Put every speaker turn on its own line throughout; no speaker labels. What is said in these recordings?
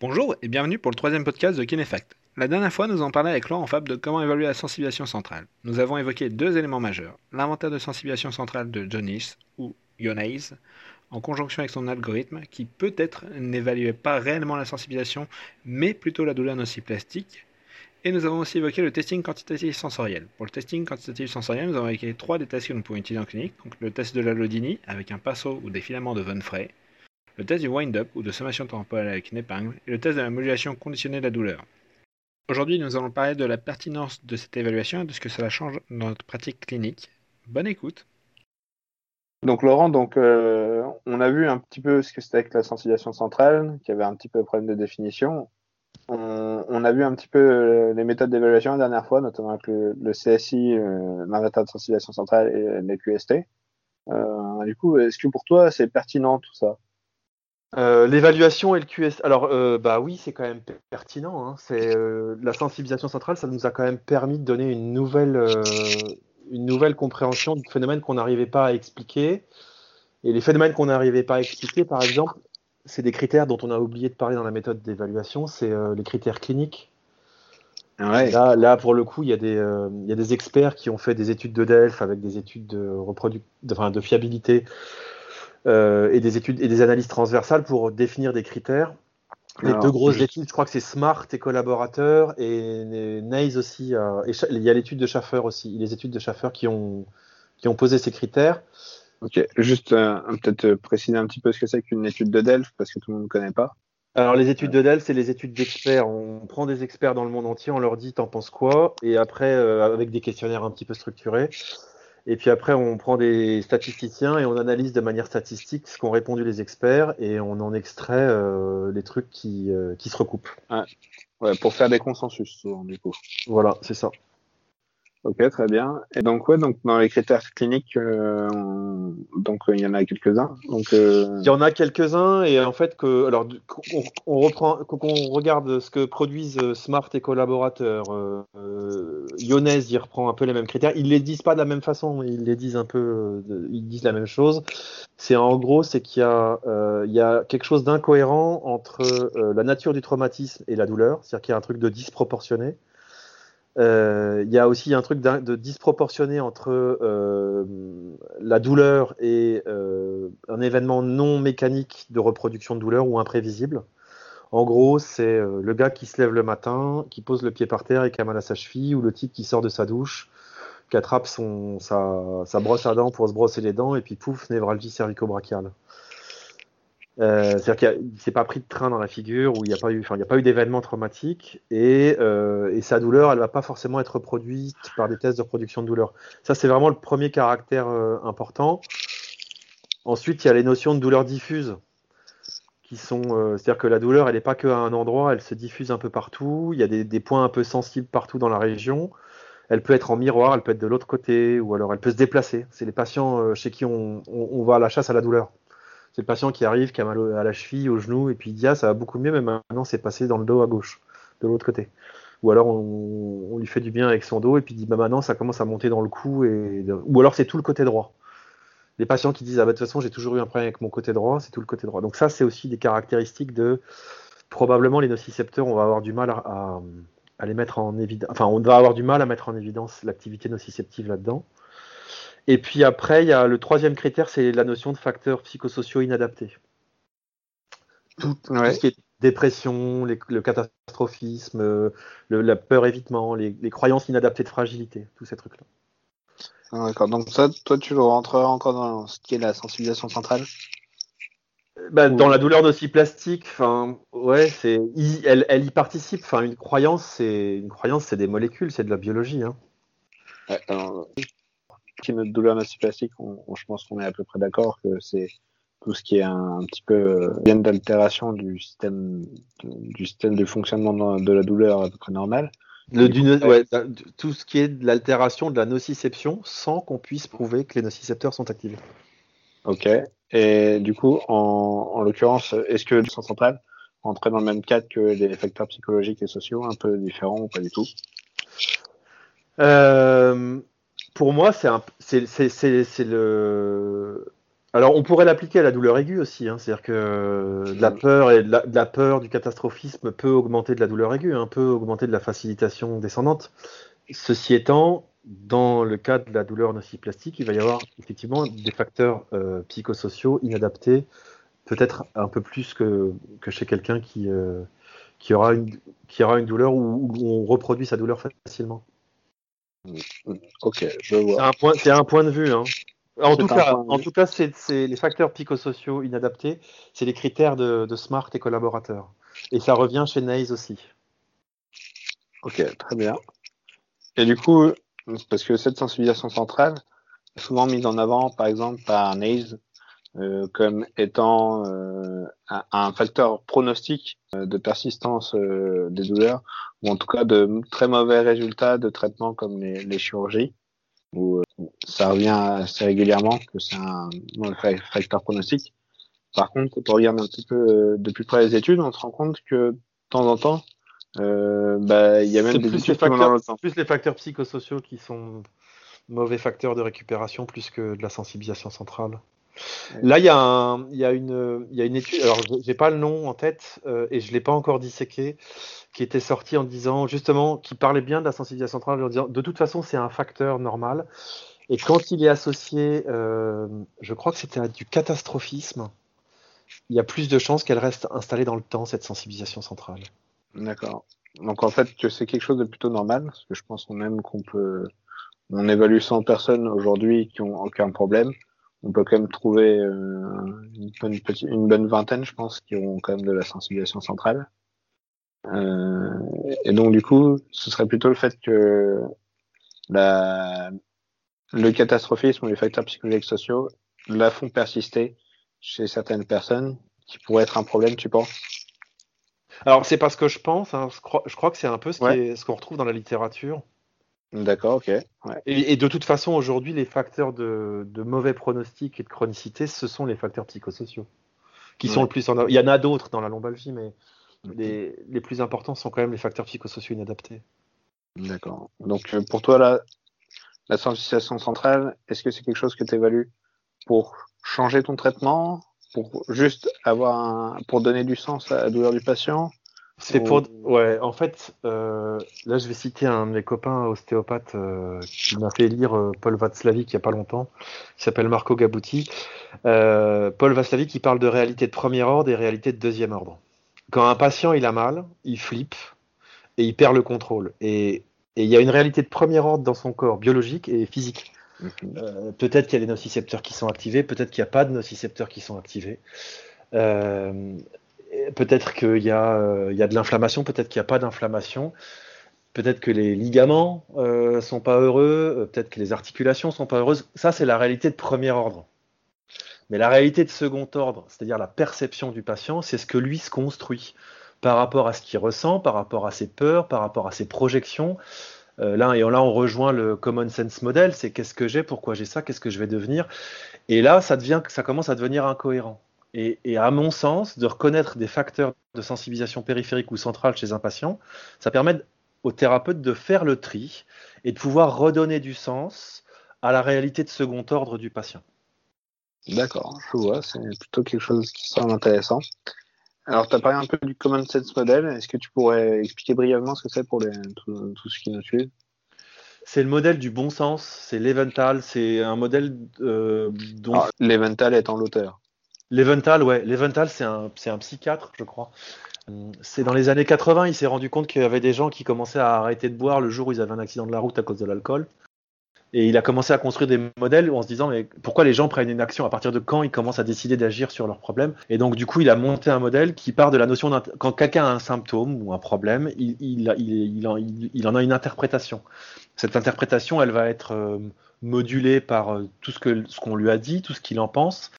Bonjour et bienvenue pour le troisième podcast de Kinefact. La dernière fois, nous en parlé avec Laurent Fab de comment évaluer la sensibilisation centrale. Nous avons évoqué deux éléments majeurs. L'inventaire de sensibilisation centrale de Jonis, ou Ionaise, en conjonction avec son algorithme, qui peut-être n'évaluait pas réellement la sensibilisation, mais plutôt la douleur nociplastique. Et nous avons aussi évoqué le testing quantitatif sensoriel. Pour le testing quantitatif sensoriel, nous avons évoqué trois des tests que nous pouvons utiliser en clinique. Donc le test de la Lodini avec un pinceau ou des filaments de Von Frey, le test du wind-up ou de sommation temporelle avec une épingle, et le test de la modulation conditionnée de la douleur. Aujourd'hui, nous allons parler de la pertinence de cette évaluation et de ce que cela change dans notre pratique clinique. Bonne écoute.
Donc Laurent, donc euh, on a vu un petit peu ce que c'était avec la sensibilisation centrale, qui avait un petit peu problème de définition. On, a vu un petit peu euh, les méthodes d'évaluation la dernière fois, notamment avec le, CSI, euh, l'inventaire de sensibilisation centrale et les QST. du coup, est-ce que pour toi c'est pertinent tout ça?
Euh, l'évaluation et le QS. Alors, euh, bah oui, c'est quand même pertinent. Hein. C'est euh, la sensibilisation centrale, ça nous a quand même permis de donner une nouvelle, une nouvelle compréhension du phénomène qu'on n'arrivait pas à expliquer. Et les phénomènes qu'on n'arrivait pas à expliquer, par exemple, c'est des critères dont on a oublié de parler dans la méthode d'évaluation, c'est les critères cliniques. Ouais. Là, là, pour le coup, il y, a des, il y a des experts qui ont fait des études de DELF avec des études de, de, enfin, de fiabilité et des études et des analyses transversales pour définir des critères. Les deux grosses études, je crois que c'est Smart et collaborateurs et Nays aussi. Euh, et il y a l'étude de Schaffer aussi, les études de Schaffer qui ont, qui ont posé ces critères.
Ok, juste euh, peut-être préciser un petit peu ce que c'est qu'une étude de Delphes parce que tout le monde ne connaît pas.
Alors les études de Delphes, c'est les études d'experts. On prend des experts dans le monde entier, on leur dit t'en penses quoi, et après avec des questionnaires un petit peu structurés, et puis après, on prend des statisticiens et on analyse de manière statistique ce qu'ont répondu les experts et on en extrait euh, les trucs qui, euh, qui se recoupent.
Ouais. pour faire des consensus, du coup.
Voilà, c'est ça.
Ok, très bien. Et donc ouais, donc dans les critères cliniques, euh, donc il y en a quelques-uns. Donc
euh, il y en a quelques-uns et en fait que alors on, reprend, qu'on regarde ce que produisent euh, Smart et collaborateurs. Euh, Yonez y reprend un peu les mêmes critères. Ils les disent pas de la même façon, ils les disent un peu, ils disent la même chose. C'est en gros, c'est qu'il y a il y a quelque chose d'incohérent entre la nature du traumatisme et la douleur, c'est-à-dire qu'il y a un truc de disproportionné. Euh, il y a aussi un truc de disproportionné entre euh, la douleur et euh, un événement non mécanique de reproduction de douleur ou imprévisible. En gros, c'est le gars qui se lève le matin, qui pose le pied par terre et qui a mal à sa cheville, ou le type qui sort de sa douche, qui attrape son, sa, sa brosse à dents pour se brosser les dents, et puis pouf, névralgie cervico-brachiale. Euh, C'est-à-dire qu'il ne s'est pas pris de train dans la figure, où il n'y a pas eu, eu d'événement traumatique, et, euh, et, sa douleur, elle ne va pas forcément être reproduite par des tests de reproduction de douleur. Ça, c'est vraiment le premier caractère euh, important. Ensuite, il y a les notions de douleur diffuse, qui sont, c'est-à-dire que la douleur, elle n'est pas qu'à un endroit, elle se diffuse un peu partout. Il y a des, points un peu sensibles partout dans la région. Elle peut être en miroir, elle peut être de l'autre côté, ou alors elle peut se déplacer. C'est les patients chez qui on, on, on va à la chasse à la douleur. C'est le patient qui arrive, qui a mal à la cheville, au genou, et puis il dit ah ça va beaucoup mieux, mais maintenant c'est passé dans le dos à gauche, de l'autre côté. Ou alors on, lui fait du bien avec son dos, et puis il dit bah maintenant ça commence à monter dans le cou, et ou alors c'est tout le côté droit. Les patients qui disent ah bah de toute façon j'ai toujours eu un problème avec mon côté droit, c'est tout le côté droit. Donc ça c'est aussi des caractéristiques de probablement les nocicepteurs, on va avoir du mal à, à les mettre en évidence, enfin on va avoir du mal à mettre en évidence l'activité nociceptive là-dedans. Et puis après, il y a le troisième critère, c'est la notion de facteurs psychosociaux inadaptés. Tout, ce qui est dépression, le catastrophisme, la peur évitement, les, croyances inadaptées de fragilité, tous ces trucs-là.
Ah, d'accord. Donc ça, toi, tu le rentreras encore dans ce qui est la sensibilisation centrale?
Bah, Dans la douleur nociplastique, enfin, ouais, c'est, elle, elle, y participe. Enfin, une croyance, c'est une croyance, c'est des molécules, c'est de la biologie. Hein.
Ouais, qui est notre douleur nociplastique, je pense qu'on est à peu près d'accord que c'est tout ce qui est un, petit peu euh, bien d'altération du système du système de fonctionnement de la douleur à peu près normal.
Le, du, ouais, tout ce qui est de l'altération de la nociception sans qu'on puisse prouver que les nocicepteurs sont activés.
Ok. Et du coup, en, en l'occurrence, est-ce que le centre central entrait dans le même cadre que les facteurs psychologiques et sociaux, un peu différents ou pas du tout?
Euh, pour moi, c'est le Alors, on pourrait l'appliquer à la douleur aiguë aussi. Hein. C'est-à-dire que de la peur et de la, peur du catastrophisme peut augmenter de la douleur aiguë, hein, peut augmenter de la facilitation descendante. Ceci étant, dans le cas de la douleur nociplastique, il va y avoir effectivement des facteurs euh, psychosociaux inadaptés, peut-être un peu plus que, que chez quelqu'un qui, euh, qui, aura une, qui aura une douleur où, on reproduit sa douleur facilement.
Ok, je vois.
C'est un point, c'est un point de vue. Hein. En tout, cas, en tout cas, c'est, les facteurs psychosociaux inadaptés, c'est les critères de, de, Smart et collaborateurs. Et ça revient chez Naze aussi.
Ok, très bien. Et du coup, parce que cette sensibilisation centrale est souvent mise en avant, par exemple, par Naze, euh, comme étant euh, un, facteur pronostic euh, de persistance des douleurs, ou en tout cas de très mauvais résultats de traitements comme les, les chirurgies, où ça revient assez régulièrement que c'est un facteur pronostic. Par contre, quand on regarde un petit peu de plus près les études, on se rend compte que de temps en temps, euh, bah, il y a même des
plus les, facteurs, plus les facteurs psychosociaux qui sont mauvais facteurs de récupération plus que de la sensibilisation centrale. Là, il y, a y une, il y a une étude, alors j'ai pas le nom en tête euh, et je l'ai pas encore disséqué, qui était sorti en disant justement, qui parlait bien de la sensibilisation centrale, en disant de toute façon c'est un facteur normal et quand il est associé, euh, je crois que c'était à du catastrophisme, il y a plus de chances qu'elle reste installée dans le temps cette sensibilisation centrale.
D'accord. Donc en fait, c'est quelque chose de plutôt normal, parce que je pense même qu'on peut, on évalue 100 personnes aujourd'hui qui ont aucun problème. On peut quand même trouver euh, une, bonne une bonne vingtaine, je pense, qui ont quand même de la sensibilisation centrale. Euh, et donc du coup, ce serait plutôt le fait que la, le catastrophisme ou les facteurs psychologiques sociaux la font persister chez certaines personnes, qui pourrait être un problème, tu penses?
Alors, c'est parce que je pense, hein, je, crois, que c'est un peu ce qu'on retrouve dans la littérature.
D'accord, ok.
Et, de toute façon, aujourd'hui, les facteurs de, mauvais pronostic et de chronicité, ce sont les facteurs psychosociaux. Qui sont le plus en... Il y en a d'autres dans la lombalgie, mais les, plus importants sont quand même les facteurs psychosociaux inadaptés.
D'accord. Donc, euh, pour toi, la, la sensibilisation centrale, est-ce que c'est quelque chose que tu évalues pour changer ton traitement pour juste avoir un, pour donner du sens à la douleur du patient
c'est pour ouais en fait euh, là je vais citer un de mes copains ostéopathes euh, qui m'a fait lire euh, Paul Václavic il y a pas longtemps qui s'appelle Marco Gabuti Paul Václavic qui parle de réalité de premier ordre et réalité de deuxième ordre. Quand un patient il a mal il flippe et il perd le contrôle. Et il y a une réalité de premier ordre dans son corps biologique et physique. Euh, peut-être qu'il y a des nocicepteurs qui sont activés, peut-être qu'il n'y a pas de nocicepteurs qui sont activés. Euh, peut-être qu'il y, euh, y, a de l'inflammation, peut-être qu'il n'y a pas d'inflammation. Peut-être que les ligaments ne sont pas heureux, peut-être que les articulations sont pas heureuses. Ça, c'est la réalité de premier ordre. Mais la réalité de second ordre, c'est-à-dire la perception du patient, c'est ce que lui se construit par rapport à ce qu'il ressent, par rapport à ses peurs, par rapport à ses projections, euh, là, et là, on rejoint le common sense model, c'est qu'est-ce que j'ai, pourquoi j'ai ça, qu'est-ce que je vais devenir. Et là, ça commence à devenir incohérent. Et, à mon sens, de reconnaître des facteurs de sensibilisation périphérique ou centrale chez un patient, ça permet au thérapeute de faire le tri et de pouvoir redonner du sens à la réalité de second ordre du patient.
D'accord, je vois, c'est plutôt quelque chose qui semble intéressant. Alors, tu as parlé un peu du Common Sense Model. Est-ce que tu pourrais expliquer brièvement ce que c'est pour les, tout, ce qui nous suit?
C'est le modèle du bon sens, c'est l'Evental, c'est un modèle euh, dont... Ah,
L'Evental étant l'auteur.
L'Evental, ouais. L'Evental, c'est un, un psychiatre, je crois. C'est dans les années 80, il s'est rendu compte qu'il y avait des gens qui commençaient à arrêter de boire le jour où ils avaient un accident de la route à cause de l'alcool. Et il a commencé à construire des modèles en se disant mais pourquoi les gens prennent une action? À partir de quand ils commencent à décider d'agir sur leurs problèmes? Et donc du coup il a monté un modèle qui part de la notion quand quelqu'un a un symptôme ou un problème, il, il, il, en, il, en, a une interprétation. Cette interprétation elle va être euh, modulée par euh, tout ce que ce qu'on lui a dit, tout ce qu'il en pense.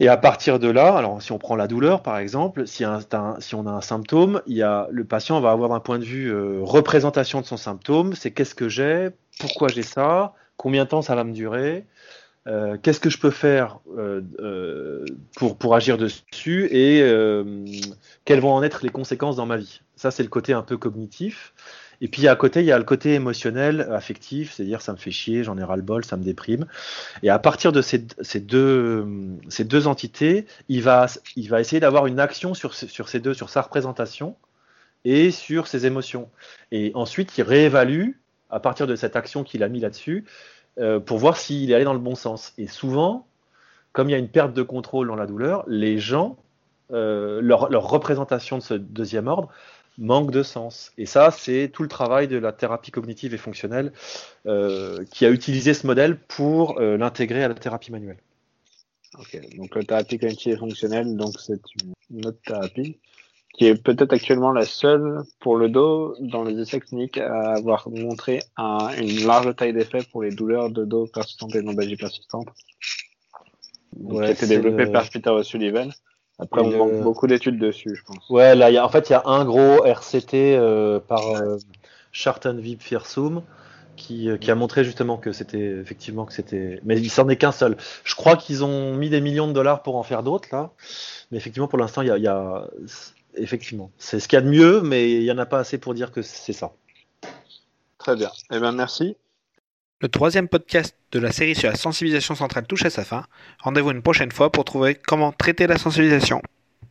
Et à partir de là, alors si on prend la douleur par exemple, si, on a un symptôme, il y a, le patient va avoir un point de vue euh, représentation de son symptôme, c'est qu'est-ce que j'ai, pourquoi j'ai ça, combien de temps ça va me durer, euh, qu'est-ce que je peux faire euh, euh, pour, pour agir dessus et quelles vont en être les conséquences dans ma vie. Ça, c'est le côté un peu cognitif. Et puis à côté, il y a le côté émotionnel, affectif, c'est-à-dire ça me fait chier, j'en ai ras-le-bol, ça me déprime. Et à partir de ces, deux, ces deux entités, il va, essayer d'avoir une action sur, sur ces deux, sur sa représentation et sur ses émotions. Et ensuite, il réévalue à partir de cette action qu'il a mis là-dessus euh, pour voir s'il est allé dans le bon sens. Et souvent, comme il y a une perte de contrôle dans la douleur, les gens, euh, leur, représentation de ce deuxième ordre manque de sens. Et ça, c'est tout le travail de la thérapie cognitive et fonctionnelle euh, qui a utilisé ce modèle pour l'intégrer à la thérapie manuelle.
Ok, donc la thérapie cognitive et fonctionnelle, donc c'est une autre thérapie qui est peut-être actuellement la seule pour le dos dans les essais cliniques à avoir montré une large taille d'effet pour les douleurs de dos persistantes et lombalgie persistantes. qui a été développé par Peter O'Sullivan. Après, on manque beaucoup d'études dessus, je pense.
Ouais, là, y a, en fait, il y a un gros RCT euh, par euh, Firsum qui, euh, qui, a montré justement que c'était effectivement que c'était. Mais il s'en est qu'un seul. Je crois qu'ils ont mis des millions de dollars pour en faire d'autres là. Mais effectivement, pour l'instant, il y a, y a effectivement. C'est ce qu'il y a de mieux, mais il n'y en a pas assez pour dire que c'est ça.
Très bien. Eh bien, merci.
Le troisième podcast de la série sur la sensibilisation centrale touche à sa fin. Rendez-vous une prochaine fois pour trouver comment traiter la sensibilisation.